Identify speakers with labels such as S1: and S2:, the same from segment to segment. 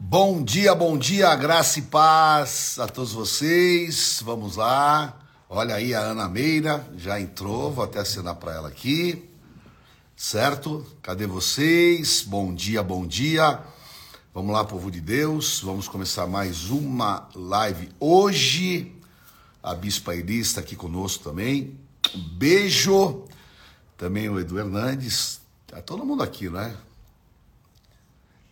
S1: Bom. dia, bom dia, graça e paz a todos vocês. Vamos lá. Olha aí a Ana Meira, já entrou, vou até assinar para ela aqui. Certo? Cadê vocês? Bom dia, bom dia. Vamos lá, povo de Deus. Vamos começar mais uma live hoje. A Bispa Elis está aqui conosco também. Um beijo. Também o Edu Hernandes. Tá todo mundo aqui, né?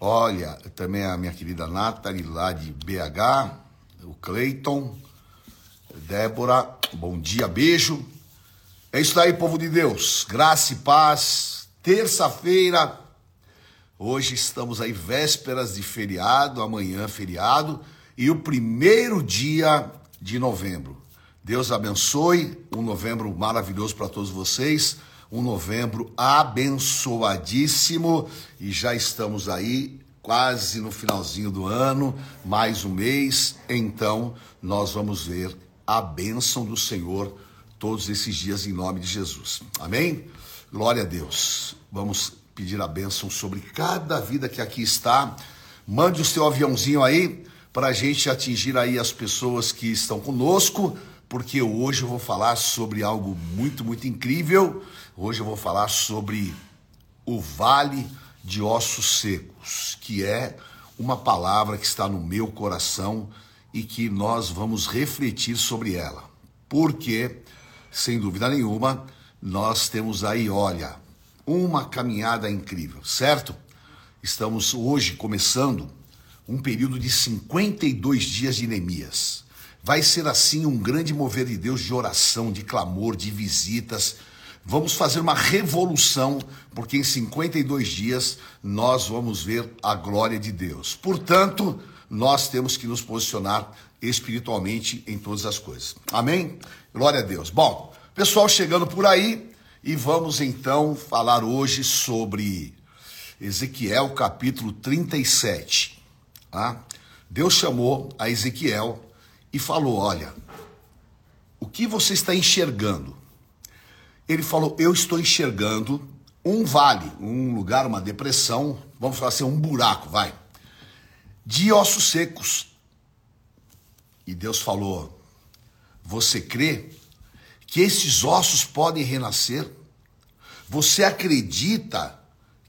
S1: Olha, também a minha querida Nathalie lá de BH, o Cleiton, Débora, bom dia, beijo. É isso aí, povo de Deus. Graça e paz. Terça-feira. Hoje estamos aí vésperas de feriado, amanhã feriado e o primeiro dia de novembro. Deus abençoe, um novembro maravilhoso para todos vocês um novembro abençoadíssimo e já estamos aí quase no finalzinho do ano, mais um mês, então nós vamos ver a bênção do Senhor todos esses dias em nome de Jesus. Amém? Glória a Deus. Vamos pedir a bênção sobre cada vida que aqui está. Mande o seu aviãozinho aí para a gente atingir aí as pessoas que estão conosco, porque hoje eu vou falar sobre algo muito, muito incrível Hoje eu vou falar sobre o vale de ossos secos, que é uma palavra que está no meu coração e que nós vamos refletir sobre ela. Porque, sem dúvida nenhuma, nós temos aí, olha, uma caminhada incrível, certo? Estamos hoje começando um período de 52 dias de Neemias. Vai ser assim um grande mover de Deus de oração, de clamor, de visitas Vamos fazer uma revolução, porque em 52 dias nós vamos ver a glória de Deus. Portanto, nós temos que nos posicionar espiritualmente em todas as coisas. Amém? Glória a Deus. Bom, pessoal chegando por aí e vamos então falar hoje sobre Ezequiel capítulo 37. Tá? Deus chamou a Ezequiel e falou: Olha, o que você está enxergando? Ele falou: Eu estou enxergando um vale, um lugar, uma depressão, vamos falar assim, um buraco, vai, de ossos secos. E Deus falou: Você crê que esses ossos podem renascer? Você acredita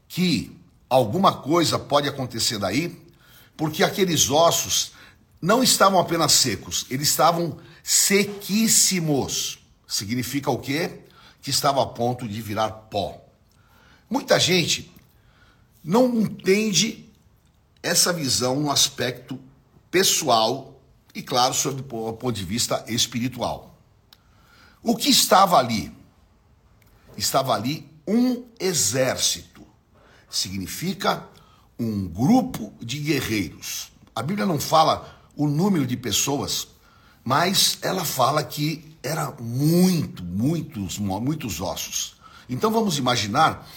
S1: que alguma coisa pode acontecer daí? Porque aqueles ossos não estavam apenas secos, eles estavam sequíssimos. Significa o quê? Que estava a ponto de virar pó. Muita gente não entende essa visão no aspecto pessoal e, claro, sob o ponto de vista espiritual. O que estava ali? Estava ali um exército. Significa um grupo de guerreiros. A Bíblia não fala o número de pessoas, mas ela fala que era muito, muitos, muitos ossos. Então vamos imaginar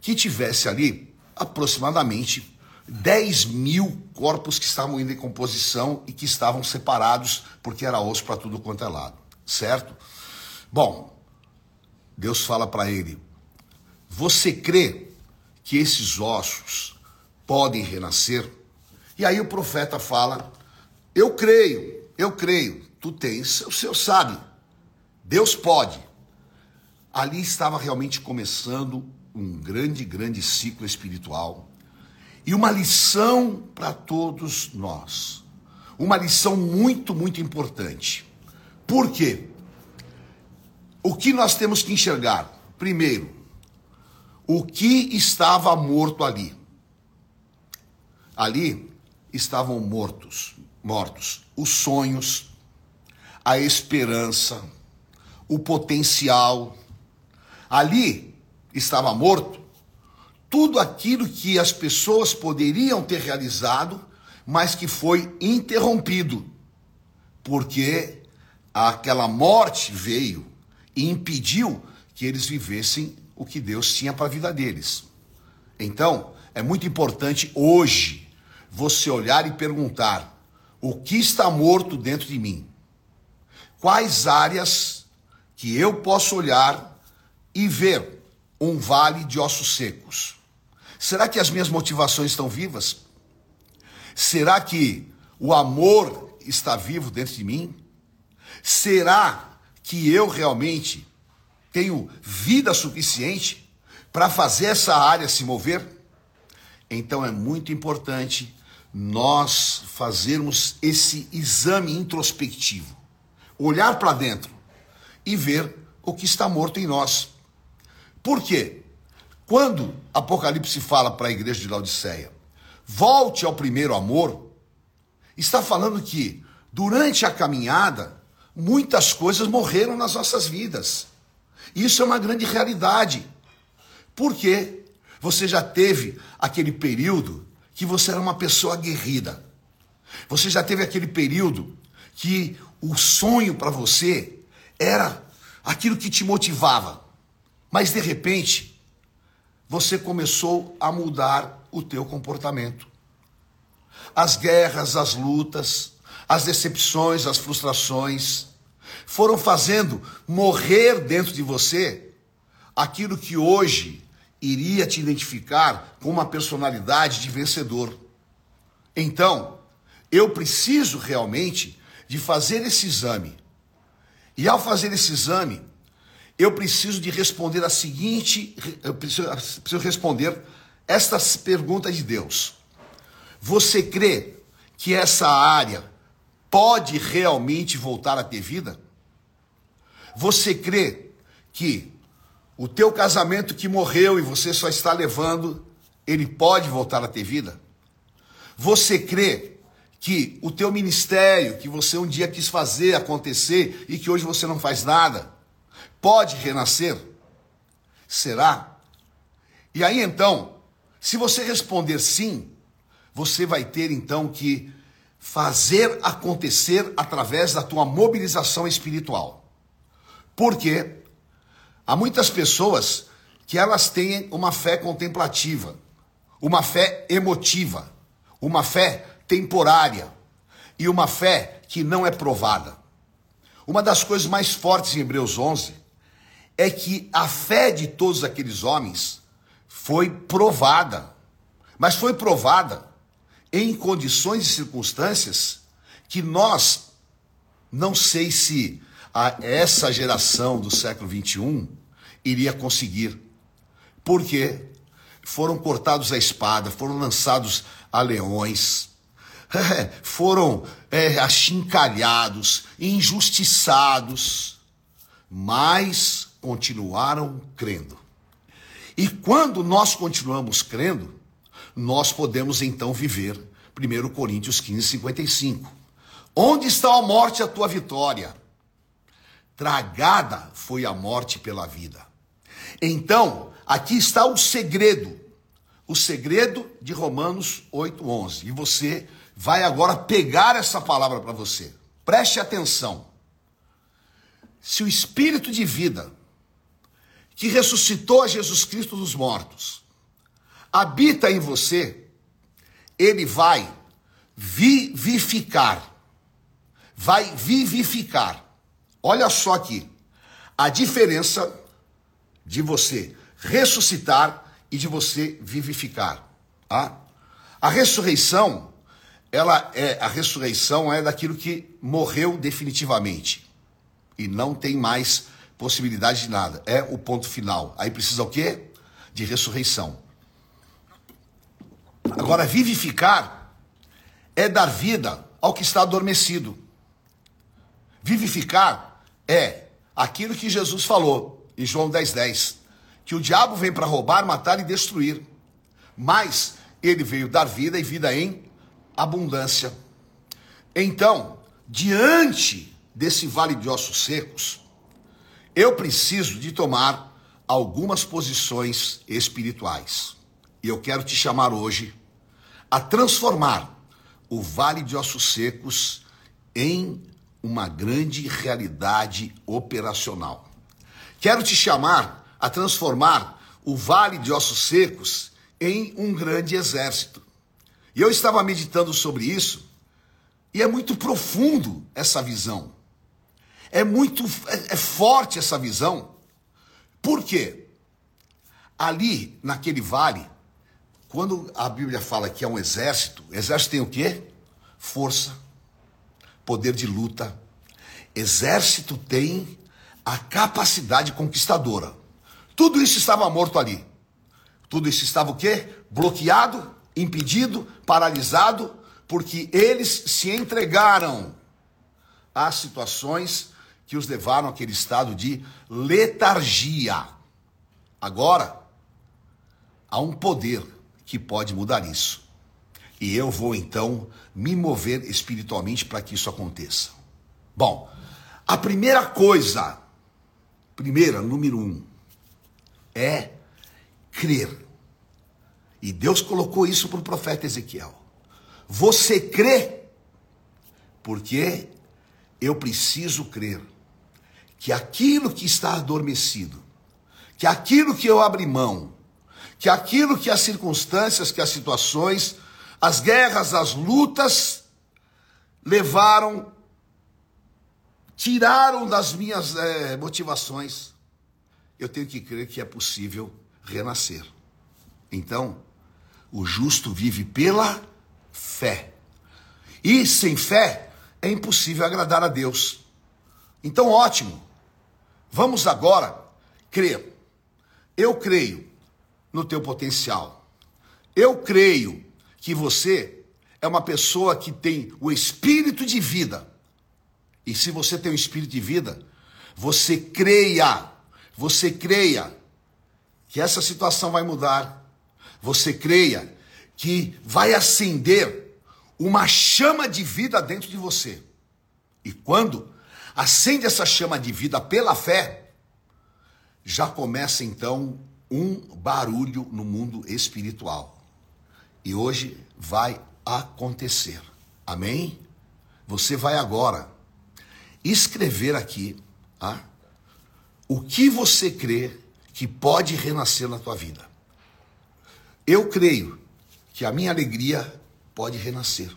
S1: que tivesse ali aproximadamente 10 mil corpos que estavam em decomposição e que estavam separados porque era osso para tudo quanto é lado, certo? Bom, Deus fala para ele: Você crê que esses ossos podem renascer? E aí o profeta fala: Eu creio, eu creio. Tu tens, o Senhor sabe. Deus pode. Ali estava realmente começando um grande, grande ciclo espiritual e uma lição para todos nós. Uma lição muito, muito importante. Por quê? O que nós temos que enxergar? Primeiro, o que estava morto ali? Ali estavam mortos, mortos os sonhos, a esperança, o potencial. Ali estava morto tudo aquilo que as pessoas poderiam ter realizado, mas que foi interrompido, porque aquela morte veio e impediu que eles vivessem o que Deus tinha para a vida deles. Então, é muito importante hoje você olhar e perguntar: o que está morto dentro de mim? Quais áreas que eu posso olhar e ver um vale de ossos secos. Será que as minhas motivações estão vivas? Será que o amor está vivo dentro de mim? Será que eu realmente tenho vida suficiente para fazer essa área se mover? Então é muito importante nós fazermos esse exame introspectivo, olhar para dentro e ver o que está morto em nós. Por quê? Quando Apocalipse fala para a igreja de Laodiceia, volte ao primeiro amor, está falando que durante a caminhada muitas coisas morreram nas nossas vidas. Isso é uma grande realidade. Por quê? Você já teve aquele período que você era uma pessoa aguerrida. Você já teve aquele período que o sonho para você era aquilo que te motivava. Mas de repente, você começou a mudar o teu comportamento. As guerras, as lutas, as decepções, as frustrações foram fazendo morrer dentro de você aquilo que hoje iria te identificar com uma personalidade de vencedor. Então, eu preciso realmente de fazer esse exame. E ao fazer esse exame, eu preciso de responder a seguinte, eu preciso, preciso responder esta pergunta de Deus. Você crê que essa área pode realmente voltar a ter vida? Você crê que o teu casamento que morreu e você só está levando, ele pode voltar a ter vida? Você crê que o teu ministério, que você um dia quis fazer acontecer e que hoje você não faz nada, pode renascer? Será? E aí então, se você responder sim, você vai ter então que fazer acontecer através da tua mobilização espiritual. Porque Há muitas pessoas que elas têm uma fé contemplativa, uma fé emotiva, uma fé temporária e uma fé que não é provada. Uma das coisas mais fortes em Hebreus 11 é que a fé de todos aqueles homens foi provada, mas foi provada em condições e circunstâncias que nós não sei se essa geração do século 21 iria conseguir. Porque foram cortados a espada, foram lançados a leões, foram é, achincalhados, injustiçados, mas continuaram crendo. E quando nós continuamos crendo, nós podemos então viver 1 Coríntios 15, 55. Onde está a morte, a tua vitória? Tragada foi a morte pela vida. Então, aqui está o segredo. O segredo de Romanos 8:11. E você vai agora pegar essa palavra para você. Preste atenção. Se o espírito de vida que ressuscitou Jesus Cristo dos mortos habita em você, ele vai vivificar. Vai vivificar. Olha só aqui. A diferença de você ressuscitar e de você vivificar. Tá? A ressurreição, ela é a ressurreição é daquilo que morreu definitivamente e não tem mais possibilidade de nada. É o ponto final. Aí precisa o quê? De ressurreição. Agora vivificar é dar vida ao que está adormecido. Vivificar é aquilo que Jesus falou em João 10,10, 10, que o diabo vem para roubar, matar e destruir, mas ele veio dar vida e vida em abundância. Então, diante desse vale de ossos secos, eu preciso de tomar algumas posições espirituais. E eu quero te chamar hoje a transformar o vale de ossos secos em uma grande realidade operacional. Quero te chamar a transformar o vale de ossos secos em um grande exército. E eu estava meditando sobre isso, e é muito profundo essa visão. É muito é, é forte essa visão. Por quê? Ali, naquele vale, quando a Bíblia fala que é um exército, exército tem o quê? Força, poder de luta. Exército tem a capacidade conquistadora. Tudo isso estava morto ali. Tudo isso estava o quê? Bloqueado, impedido, paralisado, porque eles se entregaram às situações que os levaram àquele estado de letargia. Agora, há um poder que pode mudar isso. E eu vou então me mover espiritualmente para que isso aconteça. Bom, a primeira coisa, primeira, número um, é crer. E Deus colocou isso para o profeta Ezequiel. Você crê? Porque eu preciso crer que aquilo que está adormecido, que aquilo que eu abri mão, que aquilo que as circunstâncias, que as situações, as guerras, as lutas levaram, tiraram das minhas é, motivações, eu tenho que crer que é possível renascer. Então, o justo vive pela fé. E sem fé é impossível agradar a Deus. Então, ótimo. Vamos agora crer. Eu creio no teu potencial. Eu creio que você é uma pessoa que tem o espírito de vida. E se você tem o espírito de vida, você creia, você creia que essa situação vai mudar. Você creia que vai acender uma chama de vida dentro de você. E quando acende essa chama de vida pela fé, já começa então um barulho no mundo espiritual. E hoje vai acontecer. Amém? Você vai agora escrever aqui ah, o que você crê que pode renascer na tua vida. Eu creio que a minha alegria pode renascer.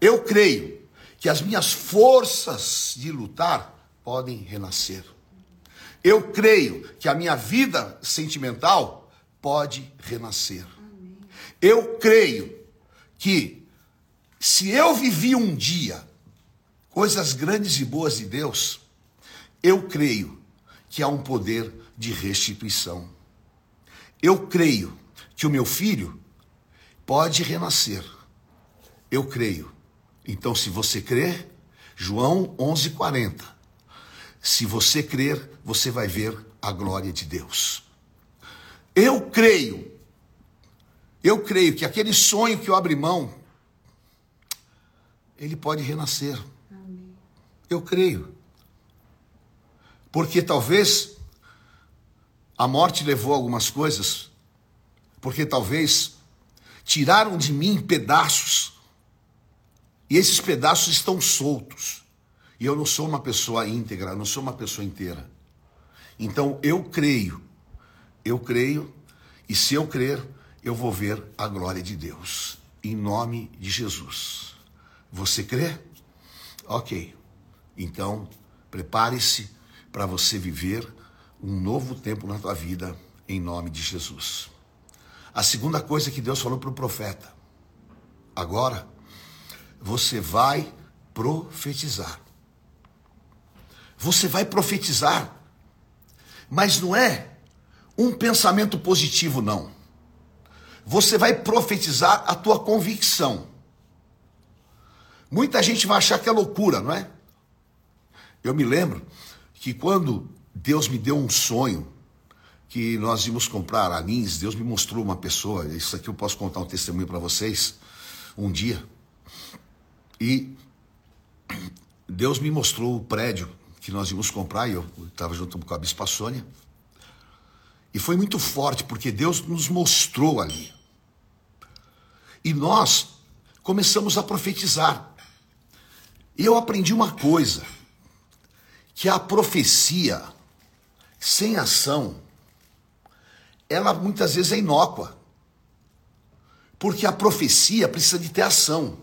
S1: Eu creio que as minhas forças de lutar podem renascer. Eu creio que a minha vida sentimental pode renascer. Eu creio que se eu vivi um dia coisas grandes e boas de Deus, eu creio que há um poder de restituição. Eu creio que o meu filho pode renascer. Eu creio. Então, se você crer, João 11:40. Se você crer, você vai ver a glória de Deus. Eu creio. Eu creio que aquele sonho que eu abri mão, ele pode renascer. Amém. Eu creio. Porque talvez a morte levou algumas coisas, porque talvez tiraram de mim pedaços, e esses pedaços estão soltos. E eu não sou uma pessoa íntegra, não sou uma pessoa inteira. Então eu creio, eu creio, e se eu crer, eu vou ver a glória de Deus, em nome de Jesus. Você crê? Ok. Então, prepare-se para você viver um novo tempo na tua vida, em nome de Jesus. A segunda coisa que Deus falou para o profeta: agora você vai profetizar. Você vai profetizar, mas não é um pensamento positivo, não. Você vai profetizar a tua convicção. Muita gente vai achar que é loucura, não é? Eu me lembro que quando Deus me deu um sonho, que nós íamos comprar anins, Deus me mostrou uma pessoa, isso aqui eu posso contar um testemunho para vocês, um dia. E Deus me mostrou o prédio que nós íamos comprar, e eu estava junto com a Bispa Sônia. E foi muito forte, porque Deus nos mostrou ali. E nós começamos a profetizar. E eu aprendi uma coisa, que a profecia sem ação ela muitas vezes é inócua. Porque a profecia precisa de ter ação.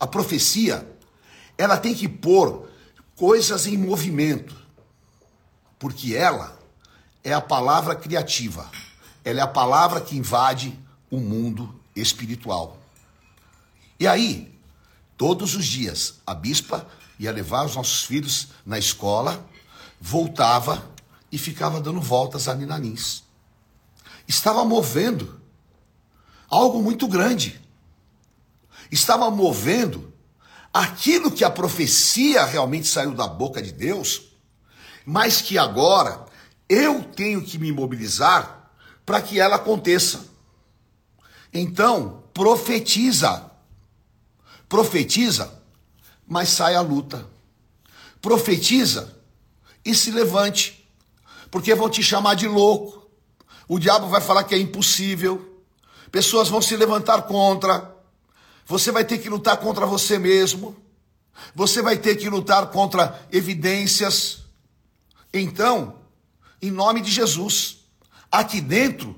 S1: A profecia, ela tem que pôr coisas em movimento. Porque ela é a palavra criativa. ela é a palavra que invade o mundo espiritual. E aí, todos os dias, a bispa ia levar os nossos filhos na escola, voltava e ficava dando voltas ali na Nins. Estava movendo algo muito grande. Estava movendo aquilo que a profecia realmente saiu da boca de Deus, mas que agora eu tenho que me mobilizar para que ela aconteça. Então, profetiza. Profetiza, mas sai à luta. Profetiza e se levante, porque vão te chamar de louco. O diabo vai falar que é impossível. Pessoas vão se levantar contra. Você vai ter que lutar contra você mesmo. Você vai ter que lutar contra evidências. Então, em nome de Jesus, aqui dentro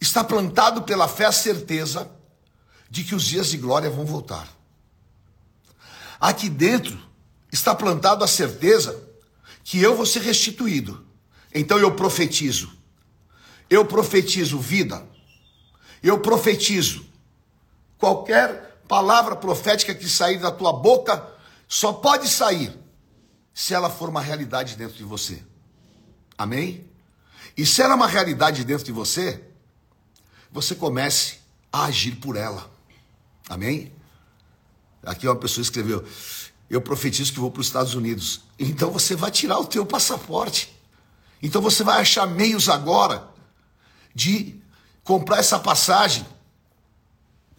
S1: está plantado pela fé a certeza de que os dias de glória vão voltar. Aqui dentro está plantado a certeza que eu vou ser restituído. Então eu profetizo. Eu profetizo vida. Eu profetizo qualquer palavra profética que sair da tua boca só pode sair se ela for uma realidade dentro de você. Amém? E se ela é uma realidade dentro de você, você comece a agir por ela. Amém? Aqui uma pessoa escreveu: Eu profetizo que vou para os Estados Unidos. Então você vai tirar o teu passaporte. Então você vai achar meios agora de comprar essa passagem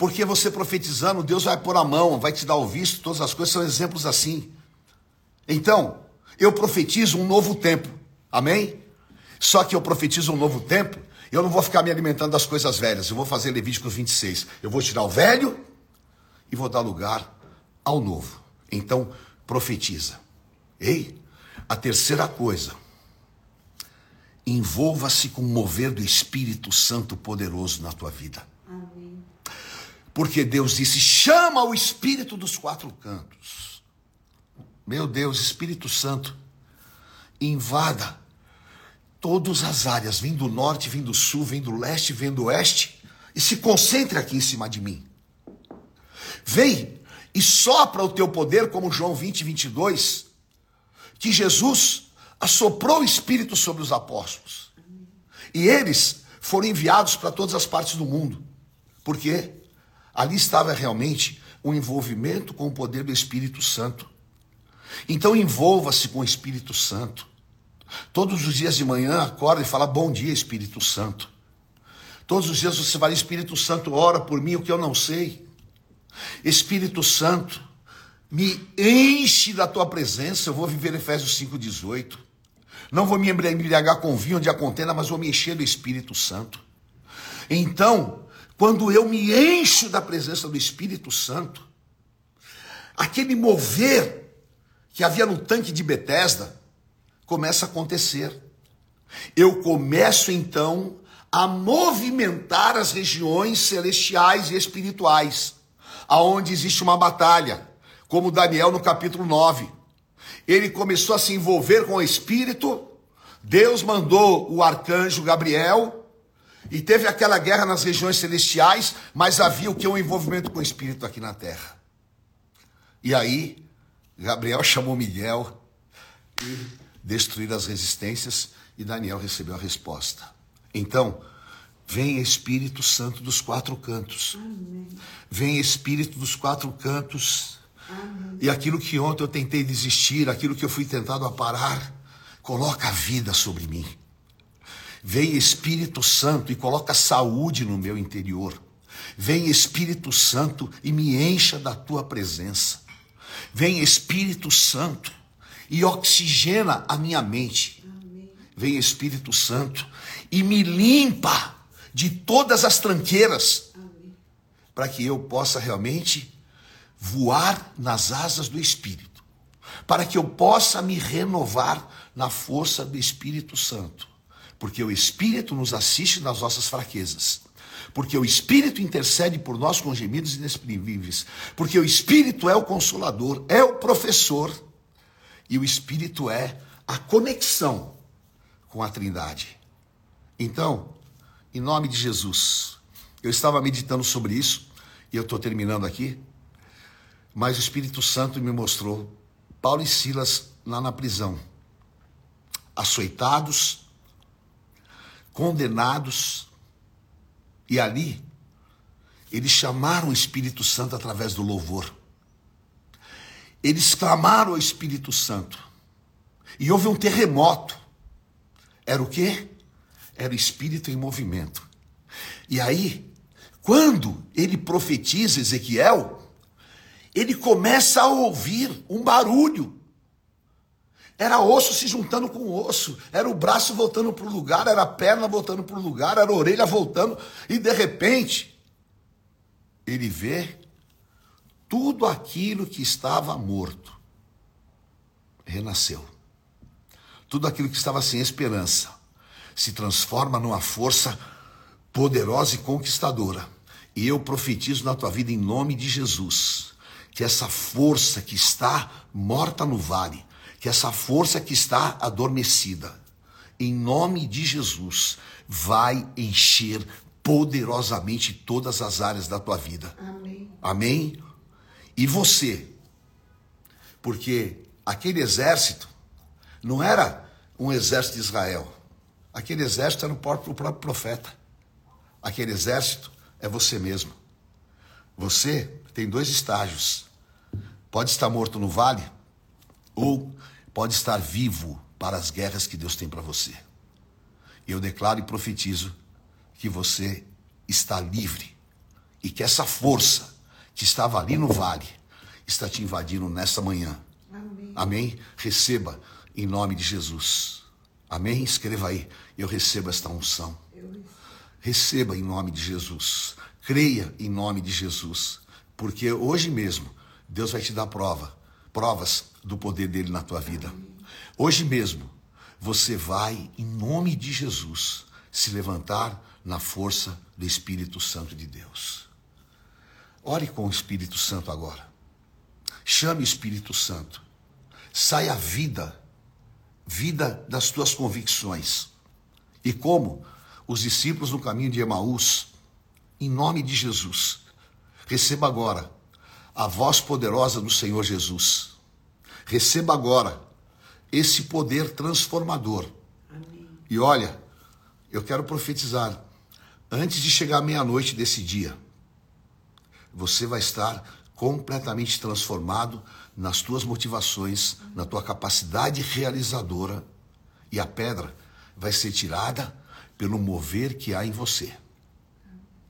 S1: porque você profetizando, Deus vai pôr a mão, vai te dar o visto, todas as coisas são exemplos assim. Então, eu profetizo um novo tempo. Amém? Só que eu profetizo um novo tempo, eu não vou ficar me alimentando das coisas velhas. Eu vou fazer Levítico 26. Eu vou tirar o velho e vou dar lugar ao novo. Então, profetiza. Ei, a terceira coisa. Envolva-se com o mover do Espírito Santo poderoso na tua vida. Amém. Porque Deus disse: chama o Espírito dos quatro cantos. Meu Deus, Espírito Santo, invada todas as áreas, vem do norte, vem do sul, vem do leste, vem do oeste, e se concentre aqui em cima de mim. Vem e sopra o teu poder, como João 20, 22, que Jesus assoprou o Espírito sobre os apóstolos. E eles foram enviados para todas as partes do mundo. Por quê? Ali estava realmente um envolvimento com o poder do Espírito Santo. Então envolva-se com o Espírito Santo. Todos os dias de manhã acorda e fala: Bom dia, Espírito Santo. Todos os dias você vai, Espírito Santo, ora por mim o que eu não sei. Espírito Santo, me enche da tua presença. Eu vou viver Efésios 5,18. Não vou me embriagar com vinho onde a contenda, mas vou me encher do Espírito Santo. Então, quando eu me encho da presença do Espírito Santo, aquele mover que havia no tanque de Betesda começa a acontecer. Eu começo então a movimentar as regiões celestiais e espirituais, aonde existe uma batalha, como Daniel no capítulo 9. Ele começou a se envolver com o espírito, Deus mandou o arcanjo Gabriel e teve aquela guerra nas regiões celestiais, mas havia o que? Um envolvimento com o Espírito aqui na terra. E aí, Gabriel chamou Miguel e destruíram as resistências e Daniel recebeu a resposta. Então, vem Espírito Santo dos quatro cantos. Amém. Vem Espírito dos quatro cantos. Amém. E aquilo que ontem eu tentei desistir, aquilo que eu fui tentado a parar, coloca a vida sobre mim. Vem Espírito Santo e coloca saúde no meu interior. Vem Espírito Santo e me encha da tua presença. Vem Espírito Santo e oxigena a minha mente. Vem Espírito Santo e me limpa de todas as tranqueiras, para que eu possa realmente voar nas asas do Espírito, para que eu possa me renovar na força do Espírito Santo porque o Espírito nos assiste nas nossas fraquezas. Porque o Espírito intercede por nós com gemidos inexprimíveis. Porque o Espírito é o consolador, é o professor. E o Espírito é a conexão com a Trindade. Então, em nome de Jesus. Eu estava meditando sobre isso e eu estou terminando aqui, mas o Espírito Santo me mostrou Paulo e Silas lá na prisão, açoitados, condenados, e ali eles chamaram o Espírito Santo através do louvor. Eles clamaram ao Espírito Santo. E houve um terremoto. Era o quê? Era o Espírito em movimento. E aí, quando ele profetiza Ezequiel, ele começa a ouvir um barulho. Era osso se juntando com osso, era o braço voltando para o lugar, era a perna voltando para o lugar, era a orelha voltando, e de repente, ele vê tudo aquilo que estava morto renasceu. Tudo aquilo que estava sem esperança se transforma numa força poderosa e conquistadora. E eu profetizo na tua vida em nome de Jesus, que essa força que está morta no vale, que essa força que está adormecida, em nome de Jesus, vai encher poderosamente todas as áreas da tua vida. Amém. Amém? E você? Porque aquele exército não era um exército de Israel. Aquele exército era o próprio profeta. Aquele exército é você mesmo. Você tem dois estágios. Pode estar morto no vale ou pode estar vivo para as guerras que Deus tem para você. Eu declaro e profetizo que você está livre e que essa força que estava ali no vale está te invadindo nessa manhã. Amém. Amém? Receba em nome de Jesus. Amém? Escreva aí. Eu recebo esta unção. Receba em nome de Jesus. Creia em nome de Jesus. Porque hoje mesmo Deus vai te dar prova, provas do poder dele na tua vida. Hoje mesmo, você vai, em nome de Jesus, se levantar na força do Espírito Santo de Deus. Ore com o Espírito Santo agora. Chame o Espírito Santo. Saia a vida, vida das tuas convicções. E como os discípulos no caminho de Emaús, em nome de Jesus, receba agora a voz poderosa do Senhor Jesus. Receba agora esse poder transformador. Amém. E olha, eu quero profetizar, antes de chegar meia-noite desse dia, você vai estar completamente transformado nas tuas motivações, na tua capacidade realizadora, e a pedra vai ser tirada pelo mover que há em você.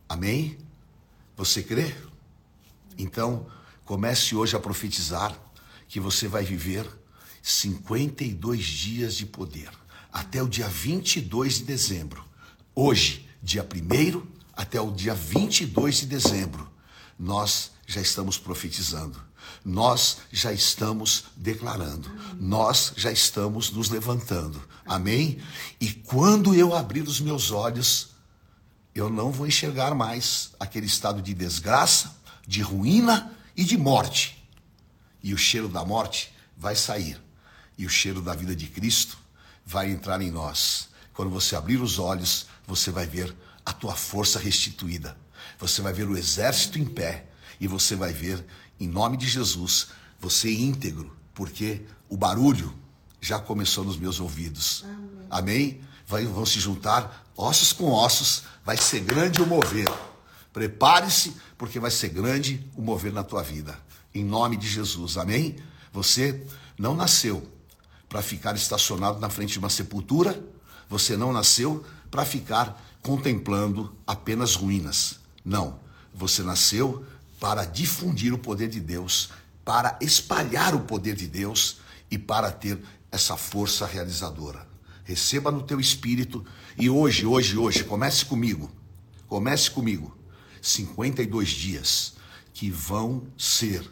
S1: Amém? Você crê? Então, comece hoje a profetizar que você vai viver 52 dias de poder, até o dia 22 de dezembro. Hoje, dia 1 até o dia 22 de dezembro, nós já estamos profetizando, nós já estamos declarando, nós já estamos nos levantando. Amém? E quando eu abrir os meus olhos, eu não vou enxergar mais aquele estado de desgraça, de ruína e de morte. E o cheiro da morte vai sair. E o cheiro da vida de Cristo vai entrar em nós. Quando você abrir os olhos, você vai ver a tua força restituída. Você vai ver o exército em pé. E você vai ver, em nome de Jesus, você íntegro. Porque o barulho já começou nos meus ouvidos. Amém? Amém? Vai, vão se juntar ossos com ossos. Vai ser grande o mover. Prepare-se, porque vai ser grande o mover na tua vida. Em nome de Jesus. Amém? Você não nasceu para ficar estacionado na frente de uma sepultura. Você não nasceu para ficar contemplando apenas ruínas. Não. Você nasceu para difundir o poder de Deus, para espalhar o poder de Deus e para ter essa força realizadora. Receba no teu espírito e hoje, hoje, hoje, comece comigo. Comece comigo 52 dias que vão ser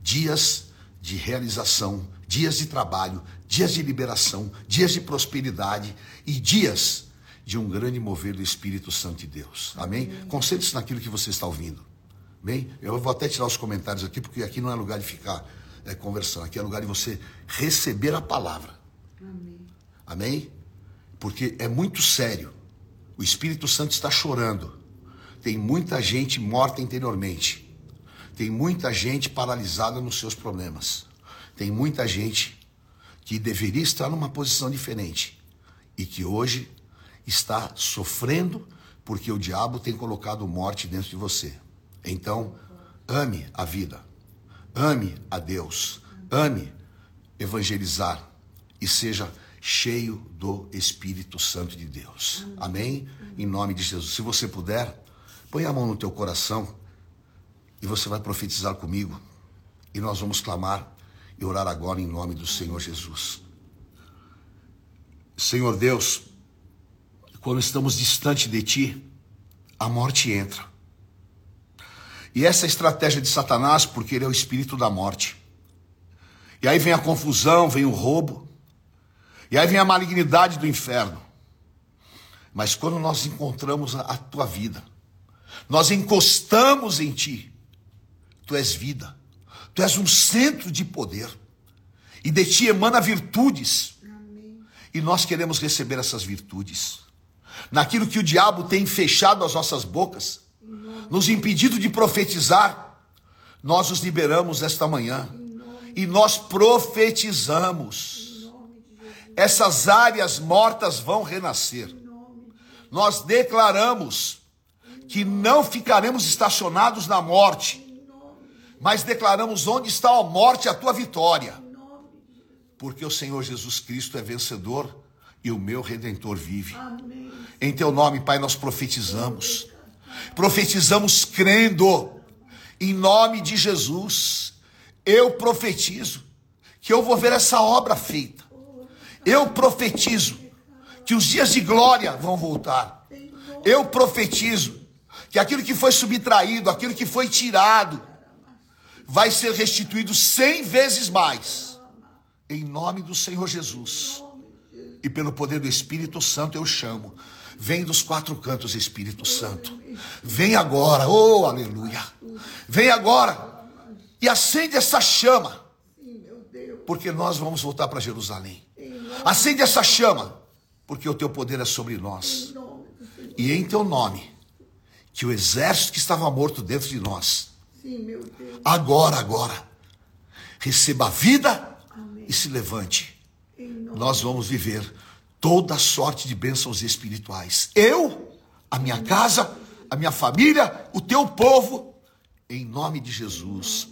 S1: dias de realização, dias de trabalho, dias de liberação, dias de prosperidade e dias de um grande mover do Espírito Santo de Deus. Amém? Concentre-se naquilo que você está ouvindo. Bem, eu vou até tirar os comentários aqui, porque aqui não é lugar de ficar é, conversando, aqui é lugar de você receber a palavra. Amém. Amém? Porque é muito sério. O Espírito Santo está chorando. Tem muita gente morta interiormente. Tem muita gente paralisada nos seus problemas. Tem muita gente que deveria estar numa posição diferente e que hoje está sofrendo porque o diabo tem colocado morte dentro de você. Então, ame a vida, ame a Deus, ame evangelizar e seja cheio do Espírito Santo de Deus. Amém? Em nome de Jesus. Se você puder, põe a mão no teu coração e você vai profetizar comigo. E nós vamos clamar e orar agora em nome do Senhor Jesus. Senhor Deus, quando estamos distante de Ti, a morte entra. E essa é a estratégia de Satanás, porque ele é o espírito da morte. E aí vem a confusão, vem o roubo, e aí vem a malignidade do inferno. Mas quando nós encontramos a, a tua vida, nós encostamos em ti, tu és vida, tu és um centro de poder, e de ti emana virtudes, Amém. e nós queremos receber essas virtudes naquilo que o diabo tem fechado as nossas bocas, nos impedido de profetizar, nós os liberamos esta manhã e nós profetizamos. Essas áreas mortas vão renascer. Nós declaramos que não ficaremos estacionados na morte, mas declaramos onde está a morte a tua vitória. Porque o Senhor Jesus Cristo é vencedor e o meu redentor vive. Em teu nome, Pai, nós profetizamos. Profetizamos crendo em nome de Jesus. Eu profetizo que eu vou ver essa obra feita. Eu profetizo que os dias de glória vão voltar. Eu profetizo que aquilo que foi subtraído, aquilo que foi tirado, vai ser restituído cem vezes mais. Em nome do Senhor Jesus e pelo poder do Espírito Santo eu chamo. Vem dos quatro cantos, Espírito Santo. Vem agora, oh aleluia. Vem agora e acende essa chama. Porque nós vamos voltar para Jerusalém. Acende essa chama, porque o teu poder é sobre nós. E em teu nome, que o exército que estava morto dentro de nós, agora, agora, receba vida e se levante nós vamos viver toda sorte de bênçãos espirituais. Eu, a minha casa, a minha família, o teu povo, em nome de Jesus.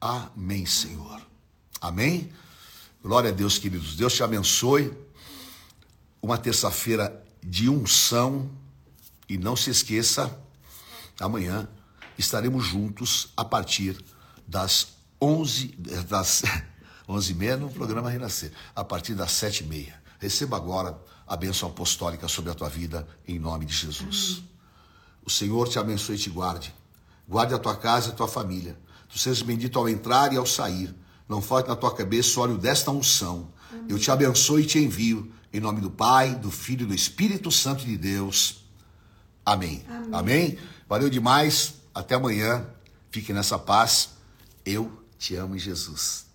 S1: Amém, Senhor. Amém? Glória a Deus, queridos. Deus te abençoe. Uma terça-feira de unção. E não se esqueça, amanhã estaremos juntos a partir das 11 das 11 e meia no programa Renascer, a partir das 7 e meia. Receba agora a bênção apostólica sobre a tua vida, em nome de Jesus. Amém. O Senhor te abençoe e te guarde. Guarde a tua casa e a tua família. Tu sejas bendito ao entrar e ao sair. Não falte na tua cabeça o óleo desta unção. Amém. Eu te abençoe e te envio, em nome do Pai, do Filho e do Espírito Santo de Deus. Amém. Amém. Amém? Valeu demais. Até amanhã. Fique nessa paz. Eu te amo Jesus.